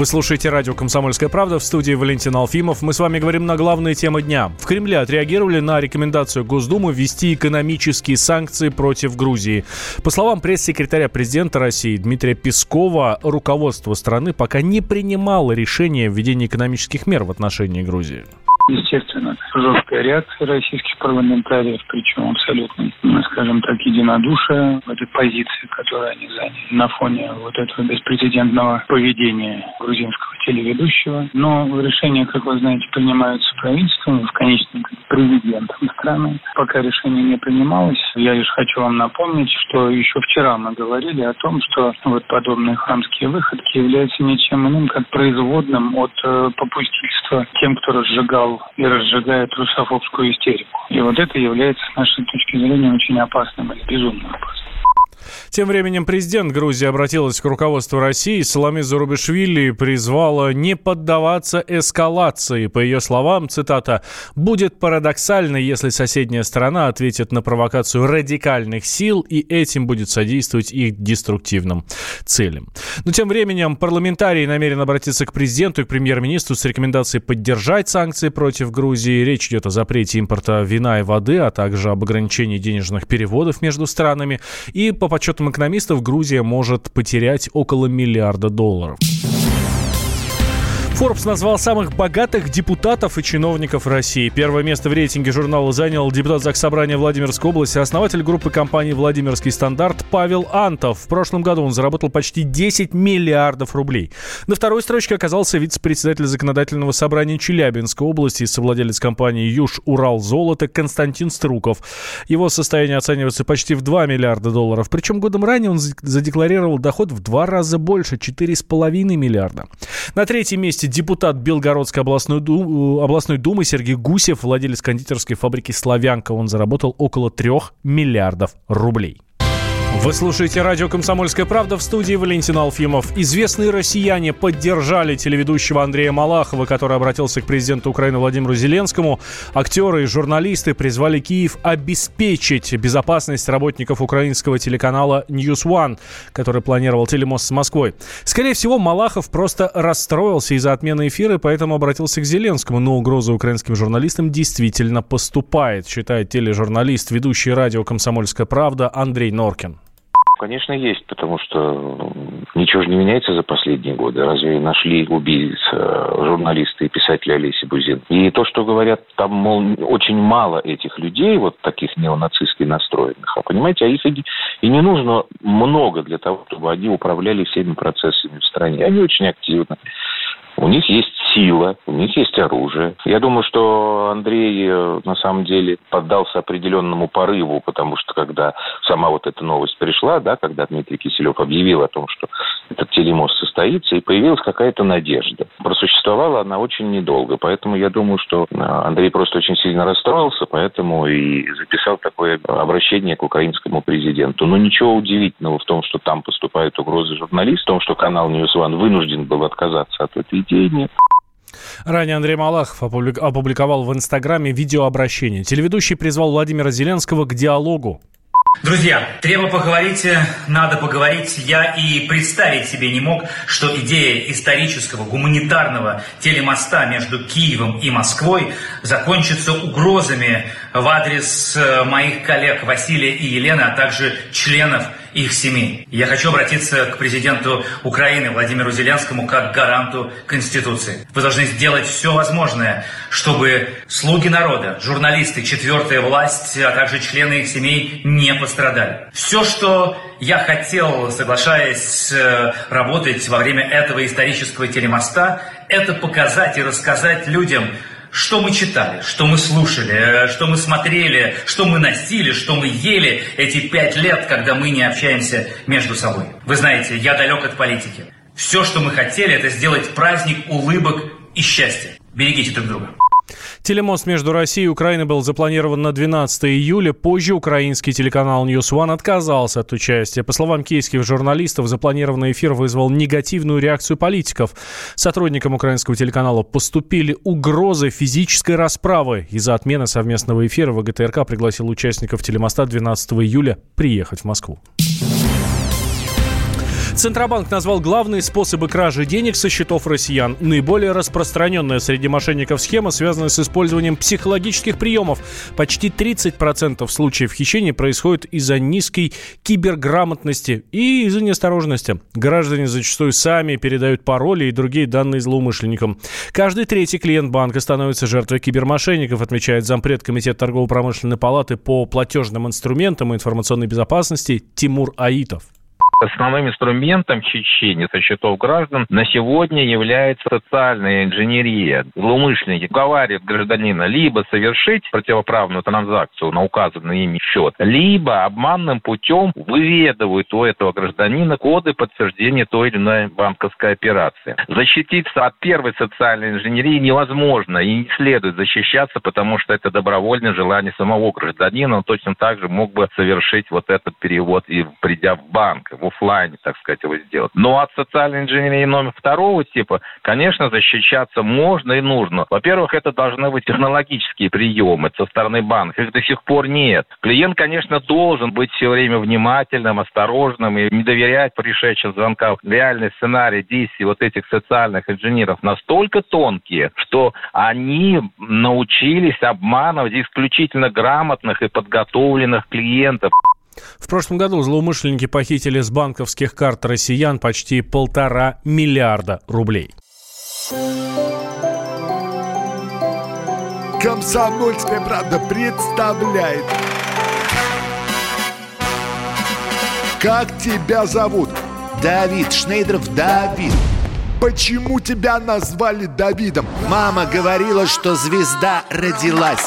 Вы слушаете радио «Комсомольская правда» в студии Валентин Алфимов. Мы с вами говорим на главные темы дня. В Кремле отреагировали на рекомендацию Госдумы ввести экономические санкции против Грузии. По словам пресс-секретаря президента России Дмитрия Пескова, руководство страны пока не принимало решение о введении экономических мер в отношении Грузии естественно, жесткая реакция российских парламентариев, причем абсолютно, ну, скажем так, единодушие в этой позиции, которую они заняли на фоне вот этого беспрецедентного поведения грузинского телеведущего. Но решения, как вы знаете, принимаются правительством, в конечном президентом страны. Пока решение не принималось, я лишь хочу вам напомнить, что еще вчера мы говорили о том, что вот подобные хамские выходки являются ничем иным, как производным от э, попустительства тем, кто разжигал и разжигает русофобскую истерику. И вот это является, с нашей точки зрения, очень опасным или безумно опасным. Тем временем президент Грузии обратилась к руководству России. Соломе Зарубишвили призвала не поддаваться эскалации. По ее словам, цитата, «будет парадоксально, если соседняя страна ответит на провокацию радикальных сил, и этим будет содействовать их деструктивным целям». Но тем временем парламентарии намерены обратиться к президенту и к премьер-министру с рекомендацией поддержать санкции против Грузии. Речь идет о запрете импорта вина и воды, а также об ограничении денежных переводов между странами. И по подсчетам экономистов, Грузия может потерять около миллиарда долларов. Forbes назвал самых богатых депутатов и чиновников России. Первое место в рейтинге журнала занял депутат Заксобрания Владимирской области, основатель группы компании «Владимирский стандарт» Павел Антов. В прошлом году он заработал почти 10 миллиардов рублей. На второй строчке оказался вице-председатель законодательного собрания Челябинской области и совладелец компании «Юж Урал Золото» Константин Струков. Его состояние оценивается почти в 2 миллиарда долларов. Причем годом ранее он задекларировал доход в два раза больше – 4,5 миллиарда. На третьем месте депутат Белгородской областной, Ду... областной думы Сергей Гусев, владелец кондитерской фабрики «Славянка». Он заработал около трех миллиардов рублей. Вы слушаете радио «Комсомольская правда» в студии Валентин Алфимов. Известные россияне поддержали телеведущего Андрея Малахова, который обратился к президенту Украины Владимиру Зеленскому. Актеры и журналисты призвали Киев обеспечить безопасность работников украинского телеканала News One, который планировал телемост с Москвой. Скорее всего, Малахов просто расстроился из-за отмены эфира, поэтому обратился к Зеленскому. Но угроза украинским журналистам действительно поступает, считает тележурналист, ведущий радио «Комсомольская правда» Андрей Норкин. Конечно, есть, потому что ничего же не меняется за последние годы. Разве нашли убийц журналисты и писатели Олеси Бузин? И то, что говорят, там, мол, очень мало этих людей, вот таких неонацистски настроенных. А понимаете, а их и, и не нужно много для того, чтобы они управляли всеми процессами в стране. Они очень активно. У них есть сила, у них есть оружие. Я думаю, что Андрей э, на самом деле поддался определенному порыву, потому что когда сама вот эта новость пришла, да, когда Дмитрий Киселев объявил о том, что этот телемост состоится, и появилась какая-то надежда. Просуществовала она очень недолго, поэтому я думаю, что э, Андрей просто очень сильно расстроился, поэтому и записал такое обращение к украинскому президенту. Но ничего удивительного в том, что там поступают угрозы журналистам, в том, что канал News One вынужден был отказаться от этой идеи. Ранее Андрей Малахов опубликовал в Инстаграме видеообращение. Телеведущий призвал Владимира Зеленского к диалогу. Друзья, треба поговорить, надо поговорить. Я и представить себе не мог, что идея исторического гуманитарного телемоста между Киевом и Москвой закончится угрозами в адрес э, моих коллег Василия и Елены, а также членов их семей. Я хочу обратиться к президенту Украины Владимиру Зеленскому как гаранту Конституции. Вы должны сделать все возможное, чтобы слуги народа, журналисты, четвертая власть, а также члены их семей не пострадали. Все, что я хотел, соглашаясь э, работать во время этого исторического телемоста, это показать и рассказать людям, что мы читали, что мы слушали, э, что мы смотрели, что мы носили, что мы ели эти пять лет, когда мы не общаемся между собой. Вы знаете, я далек от политики. Все, что мы хотели, это сделать праздник улыбок и счастья. Берегите друг друга. Телемост между Россией и Украиной был запланирован на 12 июля. Позже украинский телеканал News One отказался от участия. По словам киевских журналистов, запланированный эфир вызвал негативную реакцию политиков. Сотрудникам украинского телеканала поступили угрозы физической расправы. Из-за отмены совместного эфира ВГТРК пригласил участников телемоста 12 июля приехать в Москву. Центробанк назвал главные способы кражи денег со счетов россиян. Наиболее распространенная среди мошенников схема связана с использованием психологических приемов. Почти 30% случаев хищения происходит из-за низкой киберграмотности и из-за неосторожности. Граждане зачастую сами передают пароли и другие данные злоумышленникам. Каждый третий клиент банка становится жертвой кибермошенников, отмечает зампред Комитета торгово-промышленной палаты по платежным инструментам и информационной безопасности Тимур Аитов. Основным инструментом хищения со счетов граждан на сегодня является социальная инженерия. Злоумышленники уговаривают гражданина либо совершить противоправную транзакцию на указанный ими счет, либо обманным путем выведывают у этого гражданина коды подтверждения той или иной банковской операции. Защититься от первой социальной инженерии невозможно и не следует защищаться, потому что это добровольное желание самого гражданина. Он точно так же мог бы совершить вот этот перевод и придя в банк, офлайне, так сказать, его сделать. Но от социальной инженерии номер второго типа, конечно, защищаться можно и нужно. Во-первых, это должны быть технологические приемы со стороны банка. Их до сих пор нет. Клиент, конечно, должен быть все время внимательным, осторожным и не доверять пришедшим звонкам. Реальный сценарий действий вот этих социальных инженеров настолько тонкие, что они научились обманывать исключительно грамотных и подготовленных клиентов. В прошлом году злоумышленники похитили с банковских карт россиян почти полтора миллиарда рублей. Комсомольская правда представляет. Как тебя зовут? Давид Шнейдров Давид. Почему тебя назвали Давидом? Мама говорила, что звезда родилась.